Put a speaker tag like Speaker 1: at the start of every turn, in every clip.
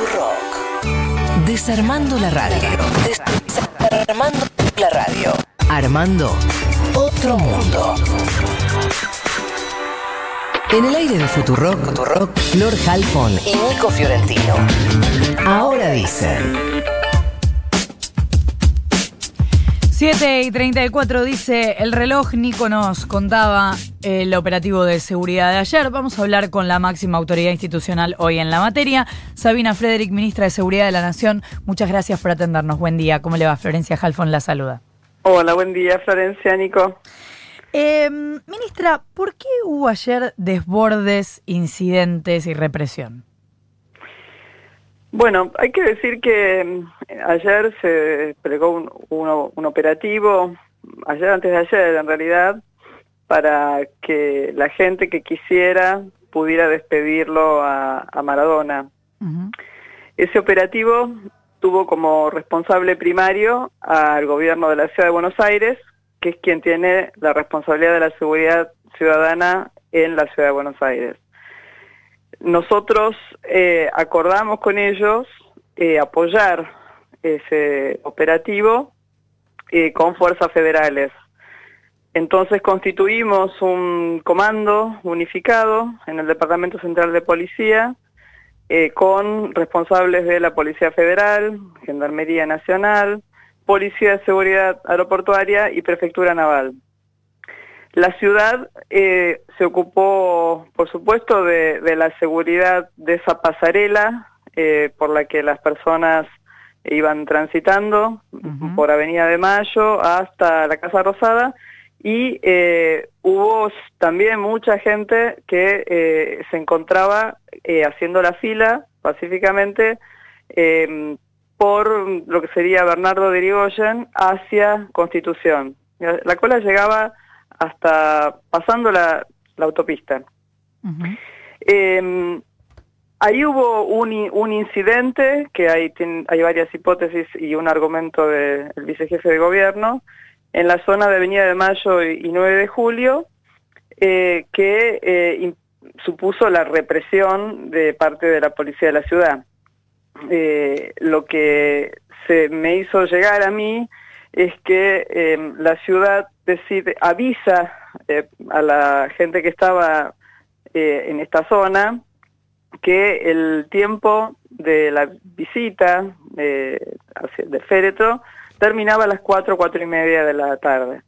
Speaker 1: Futurock. Desarmando la radio. Desarmando la radio. Armando otro mundo. En el aire de Futurock, Futurock, Flor Halfon y Nico Fiorentino. Ahora dicen.
Speaker 2: 7 y 34 dice el reloj, Nico nos contaba el operativo de seguridad de ayer. Vamos a hablar con la máxima autoridad institucional hoy en la materia. Sabina Frederick, ministra de Seguridad de la Nación, muchas gracias por atendernos. Buen día, ¿cómo le va? Florencia Halfon la saluda.
Speaker 3: Hola, buen día, Florencia, Nico.
Speaker 2: Eh, ministra, ¿por qué hubo ayer desbordes, incidentes y represión?
Speaker 3: Bueno, hay que decir que mm, ayer se desplegó un, un, un, operativo, ayer antes de ayer en realidad, para que la gente que quisiera pudiera despedirlo a, a Maradona. Uh -huh. Ese operativo tuvo como responsable primario al gobierno de la Ciudad de Buenos Aires, que es quien tiene la responsabilidad de la seguridad ciudadana en la Ciudad de Buenos Aires nosotros eh, acordamos con ellos eh, apoyar ese operativo eh, con fuerzas federales. Entonces constituimos un comando unificado en el Departamento Central de Policía con responsables de la Policía Federal, Gendarmería Nacional, Policía de Seguridad Aeroportuaria y Prefectura Naval. La ciudad eh, se ocupó, por supuesto, de, de, la seguridad de esa pasarela eh, por la que las personas iban transitando uh -huh. por Avenida de Mayo hasta la Casa Rosada y eh, hubo también mucha gente que eh, se encontraba eh, haciendo la fila pacíficamente por lo que sería Bernardo de Irigoyen hacia Constitución. La cola llegaba hasta pasando la, la autopista. Uh -huh. eh, ahí hubo un, un, incidente, que hay, hay varias hipótesis y un argumento del de vicejefe de gobierno, en la zona de Avenida de Mayo y, y 9 de Julio, eh, que eh, supuso la represión de parte de la policía de la ciudad. Eh, lo que se me hizo llegar a mí es que eh, la ciudad decide, avisa eh, a la gente que estaba eh, en esta zona que el tiempo de la visita eh, del féretro terminaba a las 4, 4 y media de la tarde.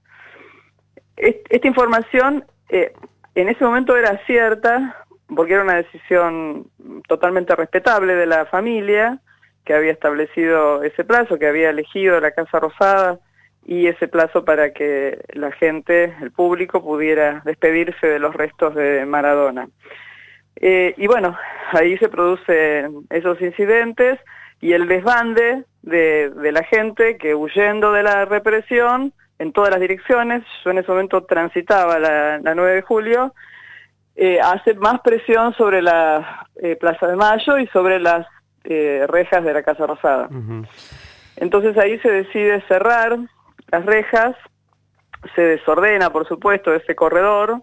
Speaker 3: Esta información en ese momento era cierta porque era una decisión totalmente respetable de la familia, que había establecido ese plazo, que había elegido la Casa Rosada y ese plazo para que la gente, el público, pudiera despedirse de los restos de Maradona. Eh, y bueno, ahí se producen esos incidentes y el desbande de, la gente que huyendo de la represión en todas las direcciones, yo en ese momento transitaba la, la 9 de julio, eh, hace más presión sobre la eh, Plaza de Mayo y sobre las eh, rejas de la Casa Rosada. Uh -huh. Entonces ahí se decide cerrar las rejas, se desordena, por supuesto, ese corredor,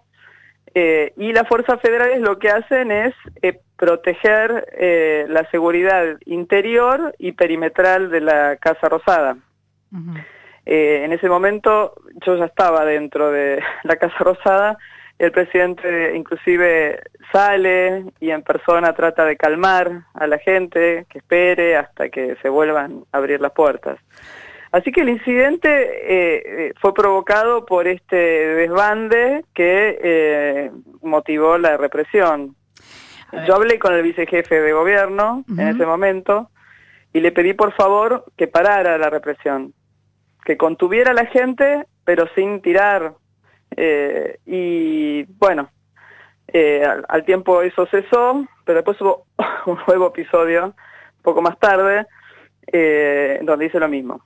Speaker 3: eh, y las fuerzas federales lo que hacen es eh, proteger eh, la seguridad interior y perimetral de la Casa Rosada. Uh -huh. en ese momento yo ya estaba dentro de la Casa Rosada, el presidente inclusive sale y en persona trata de calmar a la gente, que espere hasta que se vuelvan a abrir las puertas. Así que el incidente eh, fue provocado por este desbande que eh, motivó la represión. Yo hablé con el vicejefe de gobierno uh -huh. en ese momento y le pedí por favor que parara la represión, que contuviera a la gente pero sin tirar. Eh, y bueno, eh, al, al, tiempo eso cesó, pero después hubo un nuevo episodio, un poco más tarde, eh, donde hice lo mismo.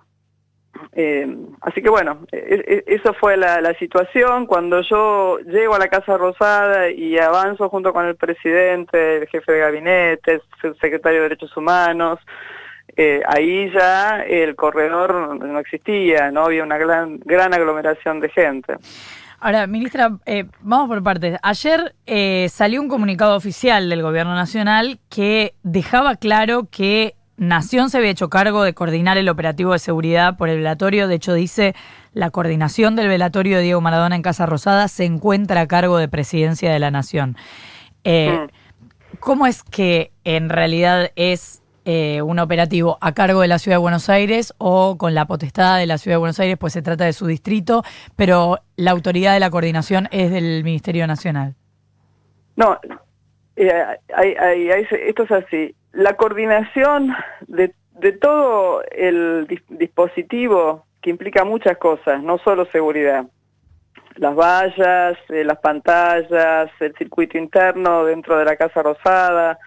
Speaker 3: Eh, así que bueno, e, e, eso fue la, la, situación. Cuando yo llego a la Casa Rosada y avanzo junto con el presidente, el jefe de gabinete, el secretario de Derechos Humanos, eh, ahí ya el corredor no existía, no había una gran, gran aglomeración de gente.
Speaker 2: Ahora, ministra, eh, vamos por partes. Ayer eh, salió un comunicado oficial del Gobierno Nacional que dejaba claro que Nación se había hecho cargo de coordinar el operativo de seguridad por el velatorio. De hecho, dice la coordinación del velatorio de Diego Maradona en Casa Rosada se encuentra a cargo de Presidencia de la Nación. Eh, mm. ¿Cómo es que en realidad es eh, un operativo a cargo de la Ciudad de Buenos Aires o con la potestad de la Ciudad de Buenos Aires, pues se trata de su distrito, pero la autoridad de la coordinación es del Ministerio Nacional.
Speaker 3: No, eh, esto es así. La coordinación de, todo el dispositivo que implica muchas cosas, no solo seguridad. Las vallas, eh, las pantallas, el circuito interno dentro de la Casa Rosada,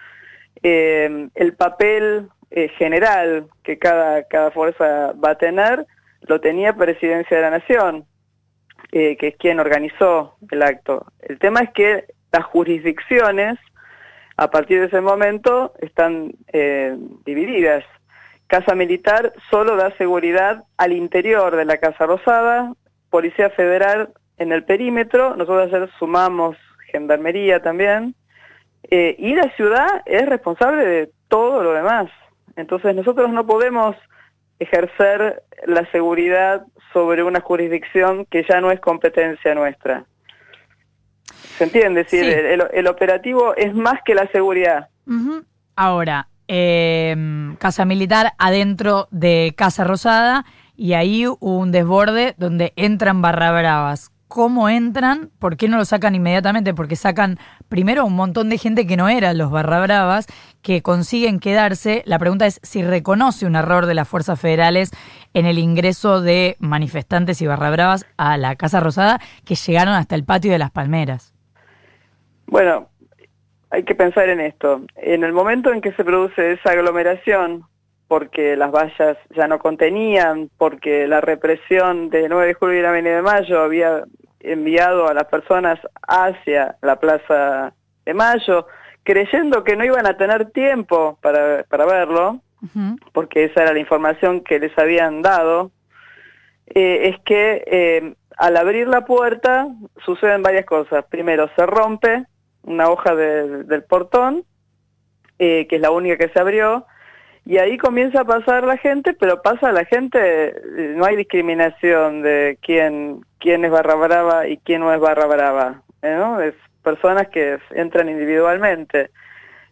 Speaker 3: eh, el papel eh, general que cada, cada fuerza va a tener lo tenía Presidencia de la Nación, eh, que es quien organizó el acto. El tema es que las jurisdicciones, a partir de ese momento, están divididas. Casa Militar solo da seguridad al interior de la Casa Rosada, Policía Federal en el perímetro, nosotros ayer sumamos Gendarmería también, eh, y la ciudad es responsable de todo lo demás. Entonces nosotros no podemos ejercer la seguridad sobre una jurisdicción que ya no es competencia nuestra. ¿Se entiende? Sí. El, operativo es más que la seguridad.
Speaker 2: Ahora, eh, Casa Militar adentro de Casa Rosada y ahí hubo un desborde donde entran barra bravas cómo entran, por qué no lo sacan inmediatamente, porque sacan primero un montón de gente que no era los barra bravas, que consiguen quedarse. La pregunta es si reconoce un error de las fuerzas federales en el ingreso de manifestantes y barra bravas a la Casa Rosada, que llegaron hasta el patio de las Palmeras.
Speaker 3: Bueno, hay que pensar en esto. En el momento en que se produce esa aglomeración, porque las vallas ya no contenían, porque la represión de 9 de julio y la Avenida de Mayo había enviado a las personas hacia la Plaza de Mayo, creyendo que no iban a tener tiempo para, para verlo, porque esa era la información que les habían dado, eh, es que eh, al abrir la puerta suceden varias cosas. Primero, se rompe una hoja del portón, eh, que es la única que se abrió, y ahí comienza a pasar la gente, pero pasa la gente, no hay discriminación de quién, quién es barra brava y quién no es barra brava, ¿no? Es personas que entran individualmente.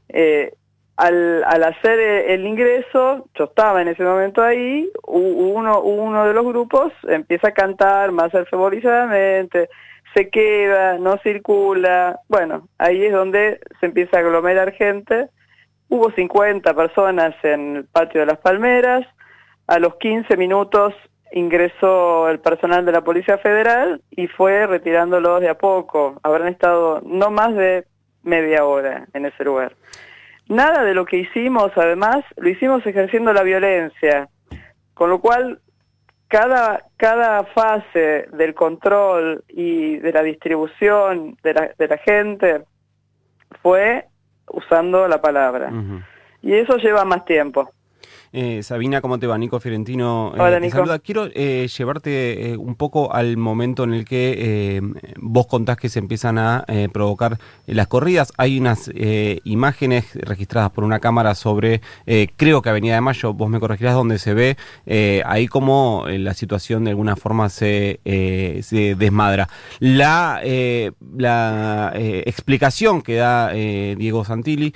Speaker 3: Eh, al, al, hacer el ingreso, yo estaba en ese momento ahí, uno, uno de los grupos empieza a cantar más fervorizadamente, se queda, no circula, bueno, ahí es donde se empieza a aglomerar gente, Hubo 50 personas en el patio de las Palmeras. A los 15 minutos ingresó el personal de la Policía Federal y fue retirándolos de a poco. Habrán estado no más de media hora en ese lugar. Nada de lo que hicimos, además, lo hicimos ejerciendo la violencia, con lo cual cada, cada fase del control y de la distribución de la, de la gente fue usando la palabra. Y eso lleva más tiempo.
Speaker 4: Eh, Sabina, ¿cómo te va? Nico Fiorentino. Eh, Hola, Nico. Quiero eh, llevarte un poco al momento en el que vos contás que se empiezan a provocar las corridas. Hay unas imágenes registradas por una cámara sobre, creo que Avenida de Mayo, vos me corregirás, donde se ve ahí como la situación de alguna forma se, se desmadra. La, la explicación que da Diego Santilli,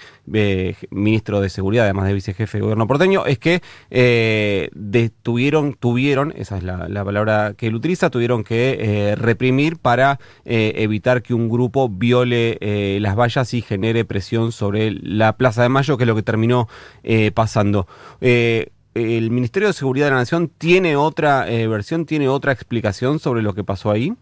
Speaker 4: ministro de Seguridad, además de vicejefe de gobierno porteño, es que eh, detuvieron, tuvieron, esa es la, palabra que él utiliza, tuvieron que eh, reprimir para eh, evitar que un grupo viole las vallas y genere presión sobre la Plaza de Mayo, que es lo que terminó pasando. ¿El Ministerio de Seguridad de la Nación tiene otra versión, tiene otra explicación sobre lo que pasó ahí?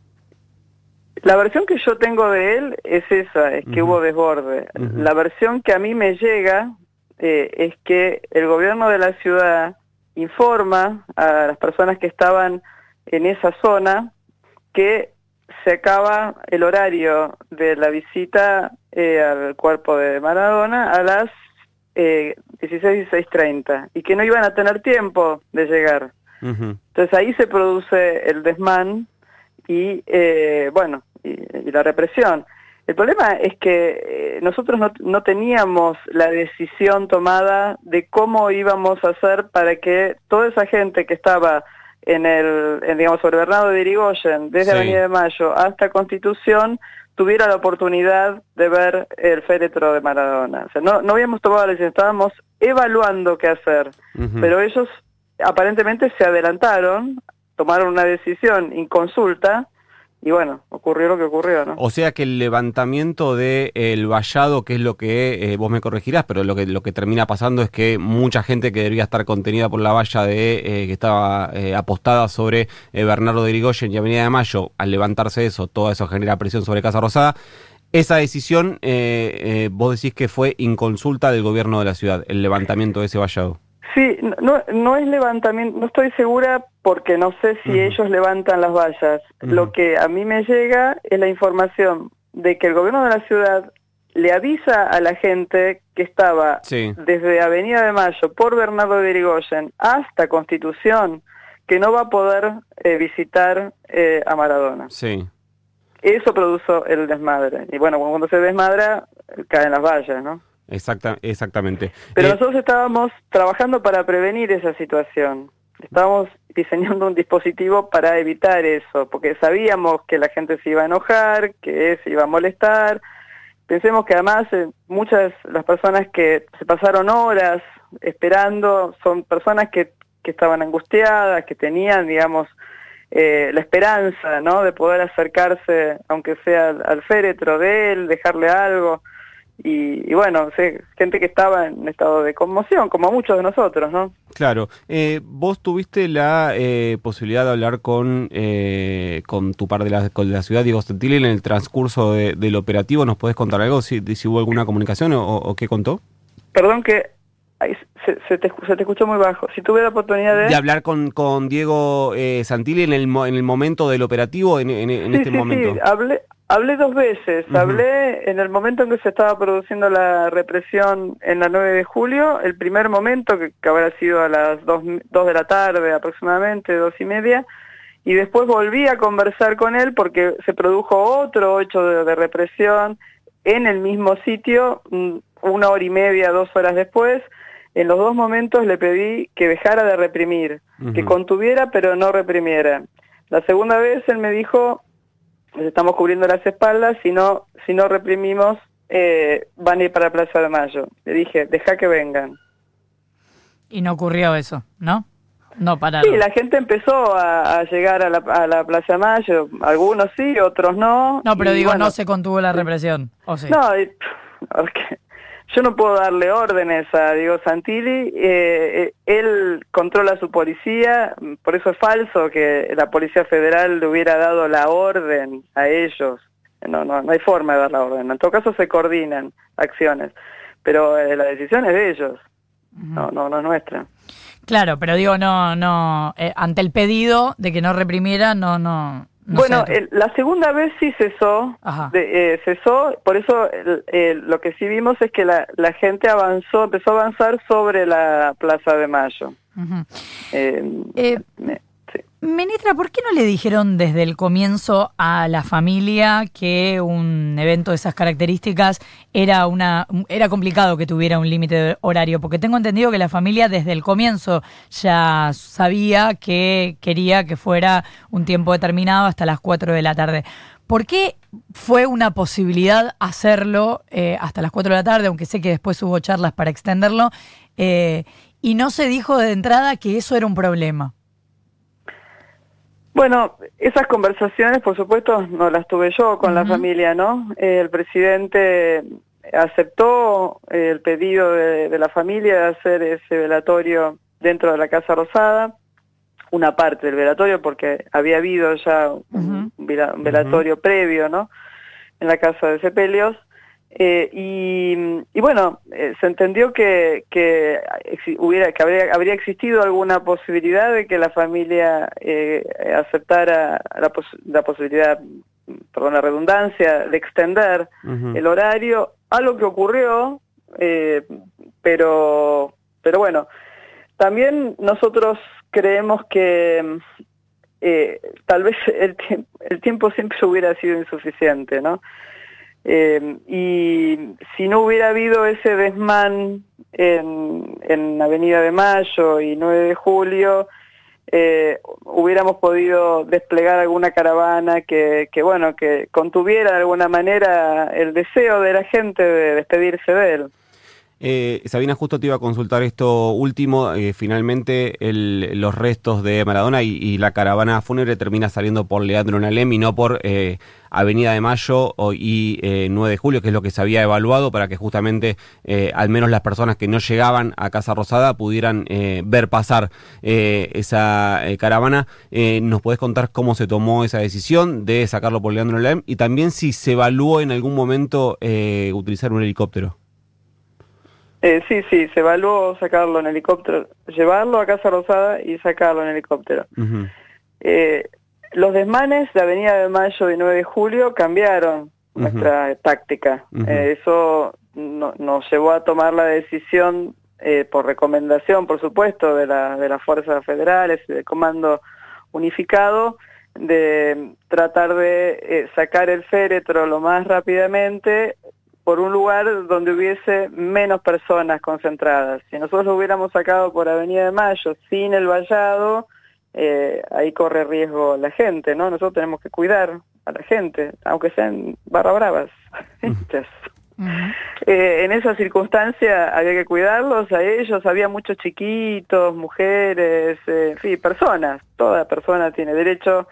Speaker 3: La versión que yo tengo de él es esa, es que hubo desborde. La versión que a mí me llega eh, es que el gobierno de la ciudad informa a las personas que estaban en esa zona que se acaba el horario de la visita eh, al cuerpo de Maradona a las eh, 16 y que no iban a tener tiempo de llegar. Entonces ahí se produce el desmán, y, eh, bueno, y, la represión. El problema es que eh, nosotros no, no, teníamos la decisión tomada de cómo íbamos a hacer para que toda esa gente que estaba en el, digamos, sobre Bernardo de Irigoyen, desde Avenida de Mayo hasta Constitución, tuviera la oportunidad de ver el féretro de Maradona. O sea, no, no habíamos tomado la decisión, estábamos evaluando qué hacer, pero ellos aparentemente se adelantaron, tomaron una decisión inconsulta y bueno, ocurrió lo que ocurrió, ¿no?
Speaker 4: O sea que el levantamiento del el vallado, que es lo que eh, vos me corregirás, pero lo que lo que termina pasando es que mucha gente que debería estar contenida por la valla de eh, que estaba eh, apostada sobre Bernardo de Irigoyen y Avenida de Mayo, al levantarse eso, todo eso genera presión sobre Casa Rosada. Esa decisión, vos decís que fue inconsulta del gobierno de la ciudad, el levantamiento de ese vallado.
Speaker 3: Sí, no, no es levantamiento, no estoy segura porque no sé si ellos levantan las vallas. Lo que a mí me llega es la información de que el gobierno de la ciudad le avisa a la gente que estaba desde Avenida de Mayo por Bernardo de Irigoyen hasta Constitución que no va a poder eh, visitar eh, a Maradona.
Speaker 4: Sí.
Speaker 3: Eso produjo el desmadre. Y bueno, cuando se desmadra, caen las vallas, ¿no?
Speaker 4: Exacta, exactamente.
Speaker 3: Pero eh, nosotros estábamos trabajando para prevenir esa situación. Estábamos diseñando un dispositivo para evitar eso, porque sabíamos que la gente se iba a enojar, que se iba a molestar. Pensemos que además eh, muchas de las personas que se pasaron horas esperando son personas que, que estaban angustiadas, que tenían, digamos, eh, la esperanza, ¿no? De poder acercarse, aunque sea al féretro de él, dejarle algo y, bueno, gente que estaba en estado de conmoción, como muchos de nosotros, ¿no?
Speaker 4: Claro. Eh, vos tuviste la eh, posibilidad de hablar con, eh, con tu par de la, con la ciudad, Diego Stentil, en el transcurso del operativo. ¿Nos podés contar algo? Si, si hubo alguna comunicación o, qué contó?
Speaker 3: Perdón que se, te, se, te, escuchó muy bajo. Si tuve la oportunidad de...
Speaker 4: De hablar con, con Diego Santilli en el, en el momento del operativo, en, en, este momento.
Speaker 3: Sí, hablé, Hablé dos veces. Hablé en el momento en que se estaba produciendo la represión en la 9 de julio, el primer momento, que, habrá sido a las 2, de la tarde aproximadamente, dos y media, y después volví a conversar con él porque se produjo otro hecho de, represión en el mismo sitio, una hora y media, dos horas después. En los dos momentos le pedí que dejara de reprimir, que contuviera pero no reprimiera. La segunda vez él me dijo, estamos cubriendo las espaldas, si no, si no reprimimos, eh, van a ir para Plaza de Mayo. Le dije, deja que vengan.
Speaker 2: Y no ocurrió eso, ¿no? No para
Speaker 3: Sí, la gente empezó a, llegar a la, a la, Plaza de Mayo, algunos sí, otros no.
Speaker 2: No, pero digo, no se contuvo la represión, ¿o sí?
Speaker 3: No, yo no puedo darle órdenes a Diego Santilli, eh, eh, él controla su policía, por eso es falso que la Policía Federal le hubiera dado la orden a ellos. No, no, no hay forma de dar la orden. En todo caso se coordinan acciones, pero eh, la decisión es de ellos, no, no, no es nuestra.
Speaker 2: Claro, pero digo, no, no, ante el pedido de que no reprimiera, no, no,
Speaker 3: bueno, la segunda vez sí cesó, eh, cesó, por eso lo que sí vimos es que la, la, gente avanzó, empezó a avanzar sobre la Plaza de Mayo.
Speaker 2: Ministra, ¿por qué no le dijeron desde el comienzo a la familia que un evento de esas características era una era complicado que tuviera un límite horario? Porque tengo entendido que la familia desde el comienzo ya sabía que quería que fuera un tiempo determinado hasta las 4 de la tarde. ¿Por qué fue una posibilidad hacerlo eh, hasta las 4 de la tarde, aunque sé que después hubo charlas para extenderlo, eh, y no se dijo de entrada que eso era un problema?
Speaker 3: Bueno, esas conversaciones, por supuesto, no las tuve yo con la familia, ¿no? el presidente aceptó el pedido de, la familia de hacer ese velatorio dentro de la Casa Rosada, una parte del velatorio, porque había habido ya un, velatorio previo, ¿no? En la Casa de Sepelios. Eh, y, bueno, eh, se entendió que, que, hubiera, que habría, habría existido alguna posibilidad de que la familia eh, aceptara la, la, posibilidad, perdón la redundancia, de extender el horario, algo que ocurrió, pero, pero bueno, también nosotros creemos que eh, tal vez el, el, tiempo siempre hubiera sido insuficiente, ¿no? Eh, y si no hubiera habido ese desmán en, en Avenida de Mayo y 9 de Julio, eh, hubiéramos podido desplegar alguna caravana que, que, bueno, que contuviera de alguna manera el deseo de la gente de despedirse de él.
Speaker 4: Eh, Sabina, justo te iba a consultar esto último. Eh, finalmente, los restos de Maradona y, la caravana fúnebre termina saliendo por Leandro Nalem y no por eh, Avenida de Mayo y 9 de Julio, que es lo que se había evaluado para que justamente al menos las personas que no llegaban a Casa Rosada pudieran ver pasar esa caravana. ¿Nos podés contar cómo se tomó esa decisión de sacarlo por Leandro Nalem y también si se evaluó en algún momento utilizar un helicóptero?
Speaker 3: Eh, sí, sí, se evaluó sacarlo en helicóptero, llevarlo a Casa Rosada y sacarlo en helicóptero. eh, los desmanes de Avenida de Mayo y 9 de Julio cambiaron nuestra táctica. eh, eso no, nos llevó a tomar la decisión, eh, por recomendación, por supuesto, de, la, de las fuerzas federales y del Comando Unificado, de tratar de eh, sacar el féretro lo más rápidamente por un lugar donde hubiese menos personas concentradas. Si nosotros lo hubiéramos sacado por Avenida de Mayo sin el vallado, eh, ahí corre riesgo la gente, ¿no? Nosotros tenemos que cuidar a la gente, aunque sean barra bravas. eh, en esa circunstancia había que cuidarlos a ellos, había muchos chiquitos, mujeres, eh, en fin, personas, toda persona tiene derecho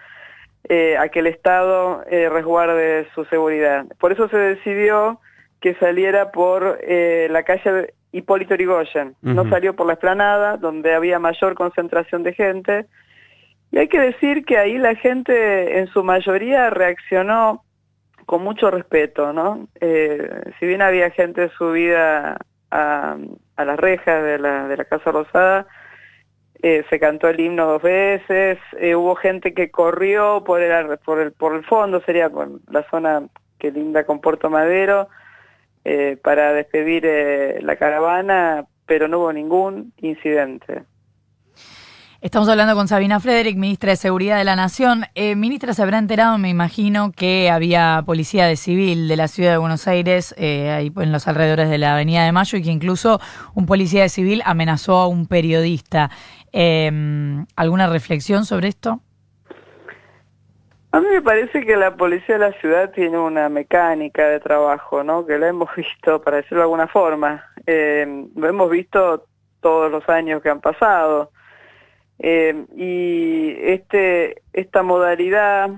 Speaker 3: eh, a que el Estado eh, resguarde su seguridad. Por eso se decidió que saliera por eh, la calle Hipólito Yrigoyen. No salió por la esplanada, donde había mayor concentración de gente. Y hay que decir que ahí la gente en su mayoría reaccionó con mucho respeto, ¿no? Eh, si bien había gente subida a, a las rejas de la, de la Casa Rosada, eh, se cantó el himno dos veces, eh, hubo gente que corrió por el, por el, por el fondo, sería por la zona que linda con Puerto Madero, eh, para despedir eh, la caravana, pero no hubo ningún incidente.
Speaker 2: Estamos hablando con Sabina Frederick, ministra de Seguridad de la Nación. Eh, ministra, se habrá enterado, me imagino, que había policía de civil de la ciudad de Buenos Aires, eh, ahí en los alrededores de la Avenida de Mayo, y que incluso un policía de civil amenazó a un periodista. ¿Alguna reflexión sobre esto?
Speaker 3: A mí me parece que la policía de la ciudad tiene una mecánica de trabajo, ¿no? Que la hemos visto, para decirlo de alguna forma, eh, lo hemos visto todos los años que han pasado. Eh, y este esta modalidad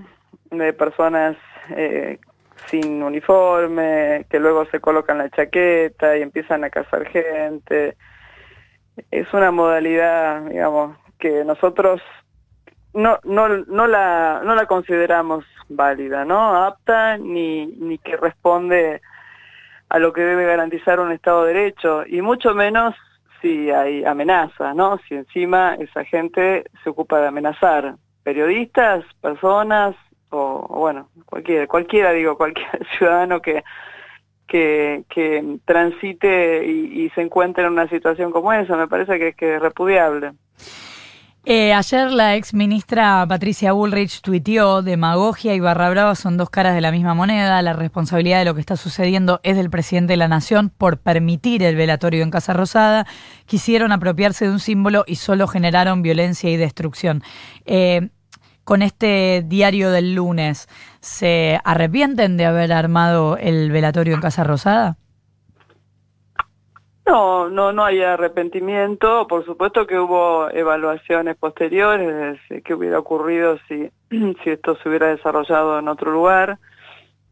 Speaker 3: de personas eh, sin uniforme, que luego se colocan la chaqueta y empiezan a cazar gente, es una modalidad, digamos, que nosotros no, no, la, no la consideramos válida, ¿no? Apta ni, ni que responde a lo que debe garantizar un Estado de Derecho, y mucho menos si hay amenaza, ¿no? Si encima esa gente se ocupa de amenazar periodistas, personas, o, o bueno, cualquiera, cualquiera digo, cualquier ciudadano que, que, que transite y, y, se encuentre en una situación como esa, me parece que, que es repudiable.
Speaker 2: Eh, ayer la ex ministra Patricia Bullrich tuiteó, demagogia y barra brava son dos caras de la misma moneda, la responsabilidad de lo que está sucediendo es del presidente de la nación por permitir el velatorio en Casa Rosada, quisieron apropiarse de un símbolo y solo generaron violencia y destrucción. Eh, con este diario del lunes, ¿se arrepienten de haber armado el velatorio en Casa Rosada?
Speaker 3: No, no, no hay arrepentimiento. Por supuesto que hubo evaluaciones posteriores de qué hubiera ocurrido si, si esto se hubiera desarrollado en otro lugar.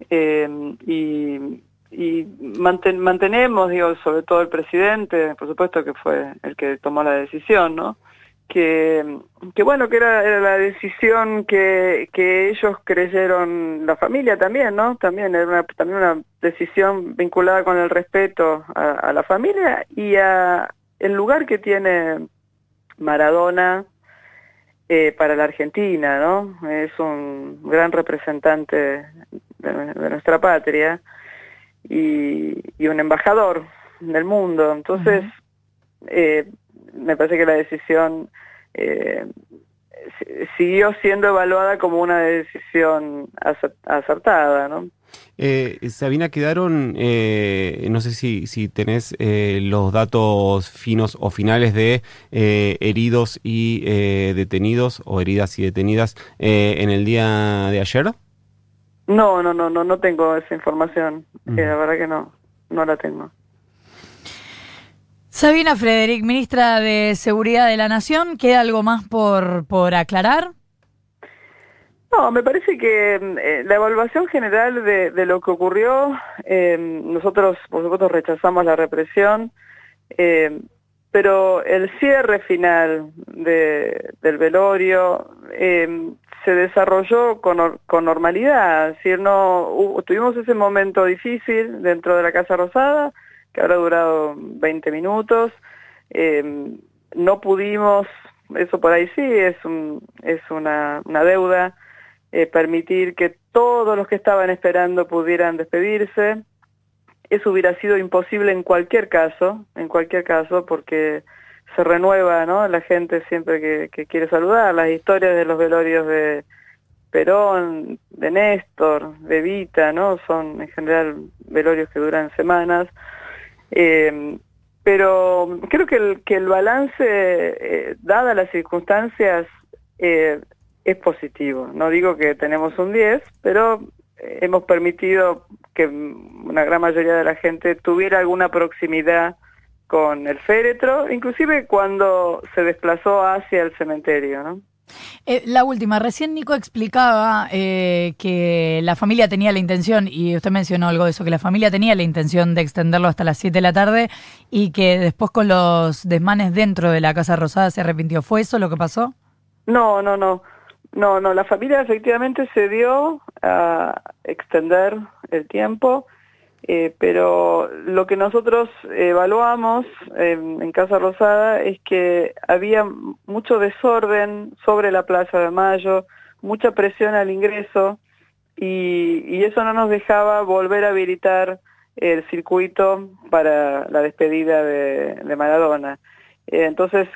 Speaker 3: Eh, y y manten, mantenemos, digo, sobre todo el presidente, por supuesto que fue el que tomó la decisión, ¿no? Que, que bueno, que era, era la decisión que, que ellos creyeron, la familia también, ¿no? También era una, también una decisión vinculada con el respeto a, a la familia y a el lugar que tiene Maradona eh, para la Argentina, ¿no? Es un gran representante de, de nuestra patria y, y, un embajador del mundo. Entonces, uh -huh. eh, me parece que la decisión eh, siguió siendo evaluada como una decisión acertada, ¿no?
Speaker 4: Eh, Sabina, quedaron, eh, no sé si, si tenés eh, los datos finos o finales de eh, heridos y detenidos o heridas y detenidas en el día de ayer.
Speaker 3: No, no, no, no, no tengo esa información. la verdad que no, no la tengo.
Speaker 2: Sabina Frederick, ministra de Seguridad de la Nación, ¿queda algo más por, por aclarar?
Speaker 3: No, me parece que eh, la evaluación general de, lo que ocurrió, eh, nosotros por supuesto rechazamos la represión, eh, pero el cierre final del velorio se desarrolló con, con, normalidad, es no, tuvimos ese momento difícil dentro de la Casa Rosada, que habrá durado 20 minutos, no pudimos, eso por ahí sí es, un, es una, una deuda, eh, permitir que todos los que estaban esperando pudieran despedirse. Eso hubiera sido imposible en cualquier caso, en cualquier caso, porque se renueva, ¿no? La gente siempre que, quiere saludar, las historias de los velorios de Perón, de Néstor, de Vita, ¿no? Son en general velorios que duran semanas. Eh, pero creo que el, balance, eh, dadas las circunstancias, eh, es positivo. No digo que tenemos un 10, pero hemos permitido que una gran mayoría de la gente tuviera alguna proximidad con el féretro, inclusive cuando se desplazó hacia el cementerio, ¿no?
Speaker 2: Eh, la última, recién Nico explicaba eh, que la familia tenía la intención, y usted mencionó algo de eso, que la familia tenía la intención de extenderlo hasta las 7 de la tarde y que después con los desmanes dentro de la Casa Rosada se arrepintió. ¿Fue eso lo que pasó?
Speaker 3: No, no, no. No, no, la familia efectivamente se dio a extender el tiempo, eh, pero lo que nosotros evaluamos en Casa Rosada es que había mucho desorden sobre la Plaza de Mayo, mucha presión al ingreso y, eso no nos dejaba volver a habilitar el circuito para la despedida de, Maradona. Eh, entonces,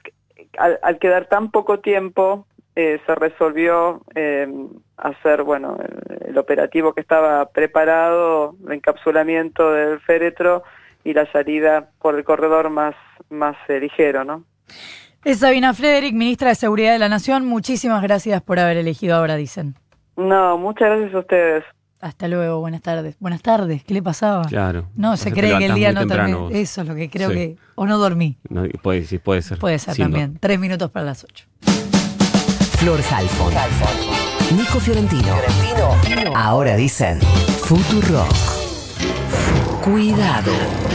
Speaker 3: al quedar tan poco tiempo eh, se resolvió eh, hacer, bueno, el, operativo que estaba preparado, el encapsulamiento del féretro y la salida por el corredor más, más eh, ligero, ¿no?
Speaker 2: Es Sabina Frederick, ministra de Seguridad de la Nación. Muchísimas gracias por haber elegido ahora, dicen.
Speaker 3: No, muchas gracias a ustedes.
Speaker 2: Hasta luego, buenas tardes. Buenas tardes, ¿qué le pasaba?
Speaker 4: Claro.
Speaker 2: No, se cree que el día no terminó. Eso es lo que creo que... O no dormí.
Speaker 4: puede, sí, puede ser.
Speaker 2: Puede ser también. Tres minutos para las ocho.
Speaker 1: Flor Halfon. Nico Fiorentino. Ahora dicen Rock. Cuidado.